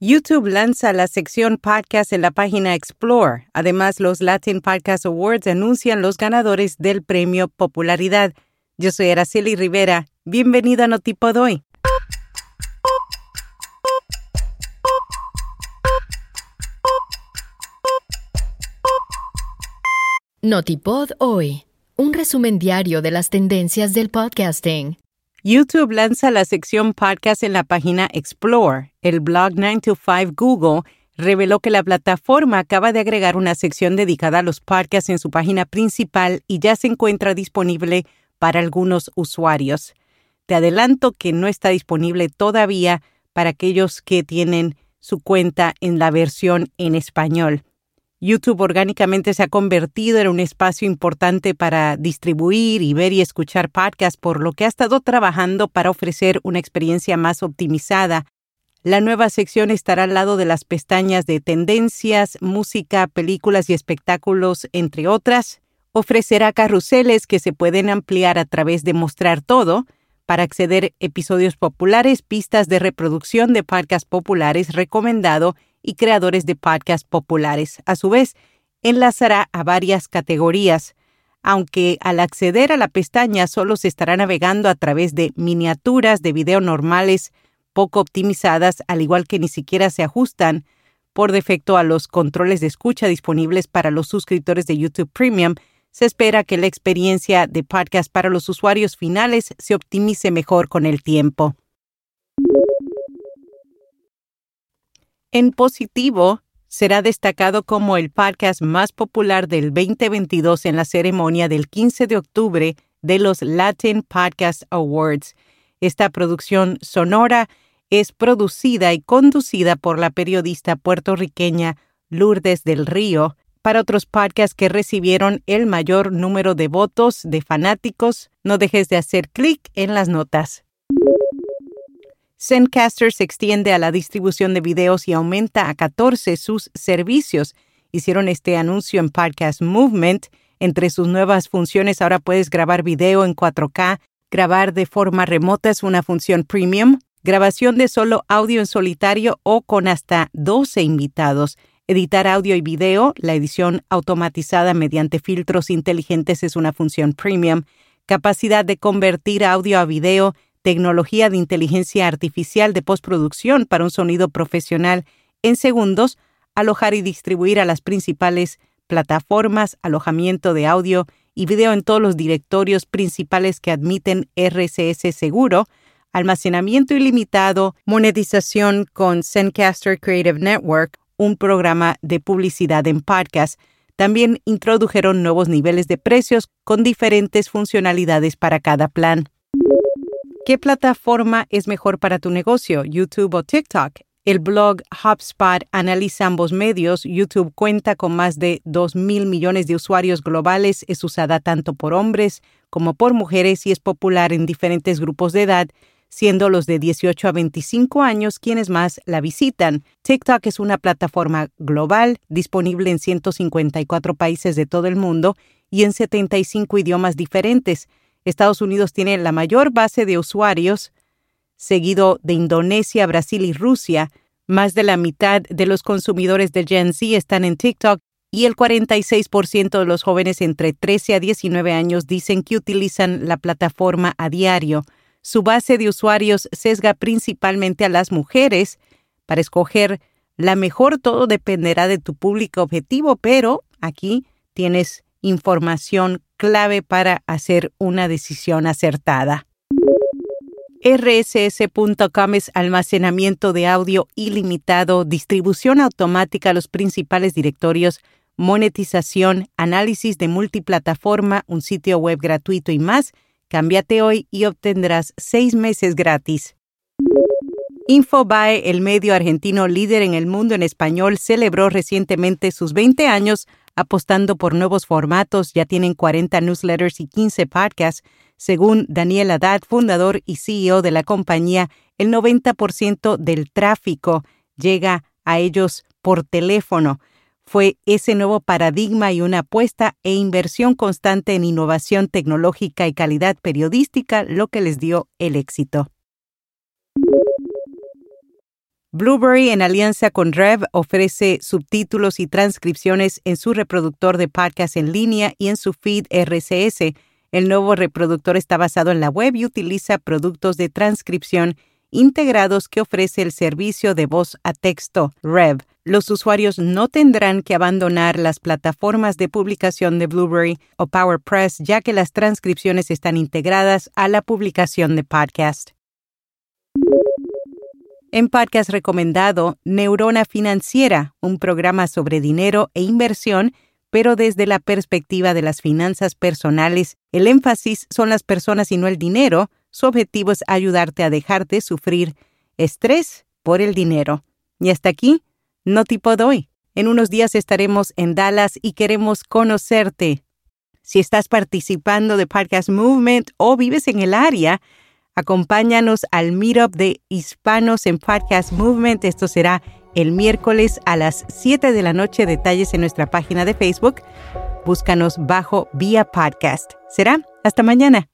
YouTube lanza la sección podcast en la página Explore. Además, los Latin Podcast Awards anuncian los ganadores del premio Popularidad. Yo soy Araceli Rivera. Bienvenida a Notipod hoy. Notipod hoy. Un resumen diario de las tendencias del podcasting. YouTube lanza la sección podcast en la página Explore. El blog 9 to 5 Google reveló que la plataforma acaba de agregar una sección dedicada a los podcasts en su página principal y ya se encuentra disponible para algunos usuarios. Te adelanto que no está disponible todavía para aquellos que tienen su cuenta en la versión en español. YouTube orgánicamente se ha convertido en un espacio importante para distribuir y ver y escuchar podcasts, por lo que ha estado trabajando para ofrecer una experiencia más optimizada. La nueva sección estará al lado de las pestañas de tendencias, música, películas y espectáculos, entre otras. Ofrecerá carruseles que se pueden ampliar a través de mostrar todo para acceder a episodios populares, pistas de reproducción de podcasts populares recomendado y creadores de podcasts populares. A su vez, enlazará a varias categorías, aunque al acceder a la pestaña solo se estará navegando a través de miniaturas de video normales poco optimizadas, al igual que ni siquiera se ajustan por defecto a los controles de escucha disponibles para los suscriptores de YouTube Premium, se espera que la experiencia de podcast para los usuarios finales se optimice mejor con el tiempo. En positivo, será destacado como el podcast más popular del 2022 en la ceremonia del 15 de octubre de los Latin Podcast Awards. Esta producción sonora es producida y conducida por la periodista puertorriqueña Lourdes del Río. Para otros podcasts que recibieron el mayor número de votos de fanáticos, no dejes de hacer clic en las notas. Zencaster se extiende a la distribución de videos y aumenta a 14 sus servicios. Hicieron este anuncio en Podcast Movement. Entre sus nuevas funciones ahora puedes grabar video en 4K, grabar de forma remota es una función premium, grabación de solo audio en solitario o con hasta 12 invitados. Editar audio y video, la edición automatizada mediante filtros inteligentes es una función premium. Capacidad de convertir audio a video tecnología de inteligencia artificial de postproducción para un sonido profesional en segundos, alojar y distribuir a las principales plataformas, alojamiento de audio y video en todos los directorios principales que admiten RSS seguro, almacenamiento ilimitado, monetización con Zencaster Creative Network, un programa de publicidad en podcast. También introdujeron nuevos niveles de precios con diferentes funcionalidades para cada plan. ¿Qué plataforma es mejor para tu negocio, YouTube o TikTok? El blog HubSpot analiza ambos medios. YouTube cuenta con más de 2 mil millones de usuarios globales. Es usada tanto por hombres como por mujeres y es popular en diferentes grupos de edad, siendo los de 18 a 25 años quienes más la visitan. TikTok es una plataforma global, disponible en 154 países de todo el mundo y en 75 idiomas diferentes. Estados Unidos tiene la mayor base de usuarios, seguido de Indonesia, Brasil y Rusia. Más de la mitad de los consumidores de Gen Z están en TikTok y el 46% de los jóvenes entre 13 a 19 años dicen que utilizan la plataforma a diario. Su base de usuarios sesga principalmente a las mujeres. Para escoger la mejor todo dependerá de tu público objetivo, pero aquí tienes información clave para hacer una decisión acertada. RSS.com es almacenamiento de audio ilimitado, distribución automática a los principales directorios, monetización, análisis de multiplataforma, un sitio web gratuito y más. Cámbiate hoy y obtendrás seis meses gratis. Infobae, el medio argentino líder en el mundo en español, celebró recientemente sus 20 años apostando por nuevos formatos. Ya tienen 40 newsletters y 15 podcasts. Según Daniel Haddad, fundador y CEO de la compañía, el 90% del tráfico llega a ellos por teléfono. Fue ese nuevo paradigma y una apuesta e inversión constante en innovación tecnológica y calidad periodística lo que les dio el éxito. Blueberry, en alianza con Rev, ofrece subtítulos y transcripciones en su reproductor de podcast en línea y en su feed RCS. El nuevo reproductor está basado en la web y utiliza productos de transcripción integrados que ofrece el servicio de voz a texto Rev. Los usuarios no tendrán que abandonar las plataformas de publicación de Blueberry o PowerPress ya que las transcripciones están integradas a la publicación de podcast. En podcast recomendado, Neurona Financiera, un programa sobre dinero e inversión, pero desde la perspectiva de las finanzas personales, el énfasis son las personas y no el dinero, su objetivo es ayudarte a dejar de sufrir estrés por el dinero. Y hasta aquí, no tipo doy. En unos días estaremos en Dallas y queremos conocerte. Si estás participando de Podcast Movement o vives en el área, acompáñanos al meetup de Hispanos en Podcast Movement. Esto será el miércoles a las 7 de la noche. Detalles en nuestra página de Facebook. Búscanos bajo Vía Podcast. Será hasta mañana.